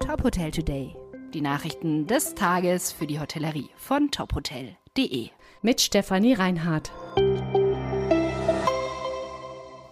Top Hotel Today. Die Nachrichten des Tages für die Hotellerie von tophotel.de. Mit Stefanie Reinhardt.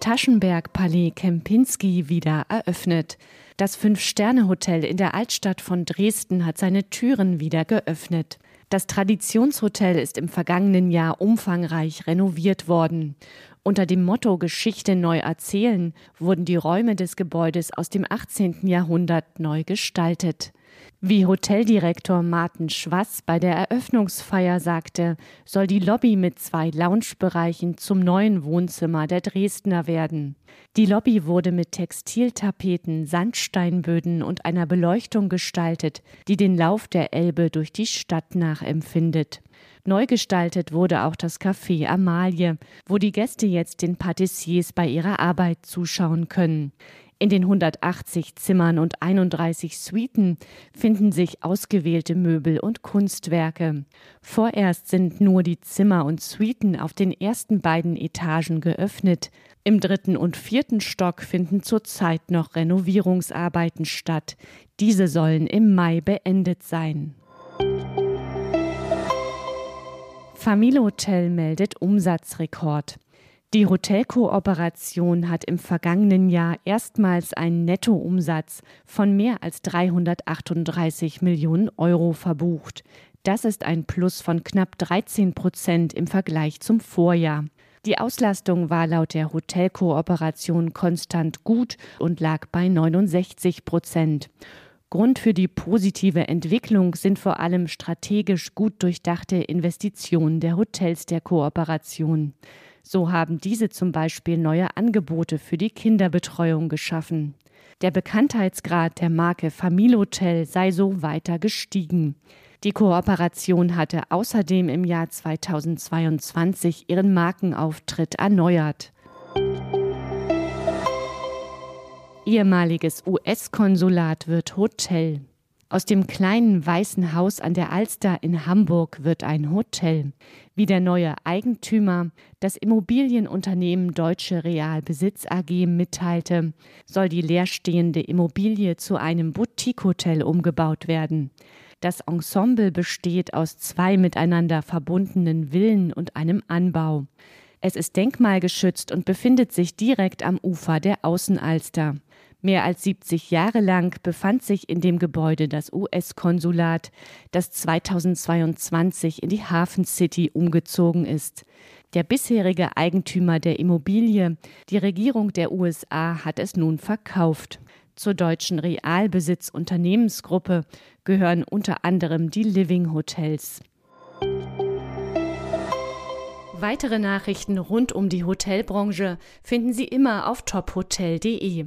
Taschenberg Palais Kempinski wieder eröffnet. Das Fünf-Sterne-Hotel in der Altstadt von Dresden hat seine Türen wieder geöffnet. Das Traditionshotel ist im vergangenen Jahr umfangreich renoviert worden. Unter dem Motto Geschichte neu erzählen wurden die Räume des Gebäudes aus dem 18. Jahrhundert neu gestaltet. Wie Hoteldirektor Martin Schwass bei der Eröffnungsfeier sagte, soll die Lobby mit zwei Loungebereichen zum neuen Wohnzimmer der Dresdner werden. Die Lobby wurde mit Textiltapeten, Sandsteinböden und einer Beleuchtung gestaltet, die den Lauf der Elbe durch die Stadt nachempfindet. Neu gestaltet wurde auch das Café Amalie, wo die Gäste jetzt den Patissiers bei ihrer Arbeit zuschauen können. In den 180 Zimmern und 31 Suiten finden sich ausgewählte Möbel und Kunstwerke. Vorerst sind nur die Zimmer und Suiten auf den ersten beiden Etagen geöffnet. Im dritten und vierten Stock finden zurzeit noch Renovierungsarbeiten statt. Diese sollen im Mai beendet sein. Familienhotel meldet Umsatzrekord. Die Hotelkooperation hat im vergangenen Jahr erstmals einen Nettoumsatz von mehr als 338 Millionen Euro verbucht. Das ist ein Plus von knapp 13 Prozent im Vergleich zum Vorjahr. Die Auslastung war laut der Hotelkooperation konstant gut und lag bei 69 Prozent. Grund für die positive Entwicklung sind vor allem strategisch gut durchdachte Investitionen der Hotels der Kooperation. So haben diese zum Beispiel neue Angebote für die Kinderbetreuung geschaffen. Der Bekanntheitsgrad der Marke Familienhotel sei so weiter gestiegen. Die Kooperation hatte außerdem im Jahr 2022 ihren Markenauftritt erneuert. Ehemaliges US-Konsulat wird Hotel. Aus dem kleinen weißen Haus an der Alster in Hamburg wird ein Hotel. Wie der neue Eigentümer, das Immobilienunternehmen Deutsche Realbesitz AG mitteilte, soll die leerstehende Immobilie zu einem Boutique-Hotel umgebaut werden. Das Ensemble besteht aus zwei miteinander verbundenen Villen und einem Anbau. Es ist denkmalgeschützt und befindet sich direkt am Ufer der Außenalster. Mehr als 70 Jahre lang befand sich in dem Gebäude das US-Konsulat, das 2022 in die Hafen City umgezogen ist. Der bisherige Eigentümer der Immobilie, die Regierung der USA, hat es nun verkauft. Zur deutschen Realbesitz-Unternehmensgruppe gehören unter anderem die Living Hotels. Weitere Nachrichten rund um die Hotelbranche finden Sie immer auf tophotel.de.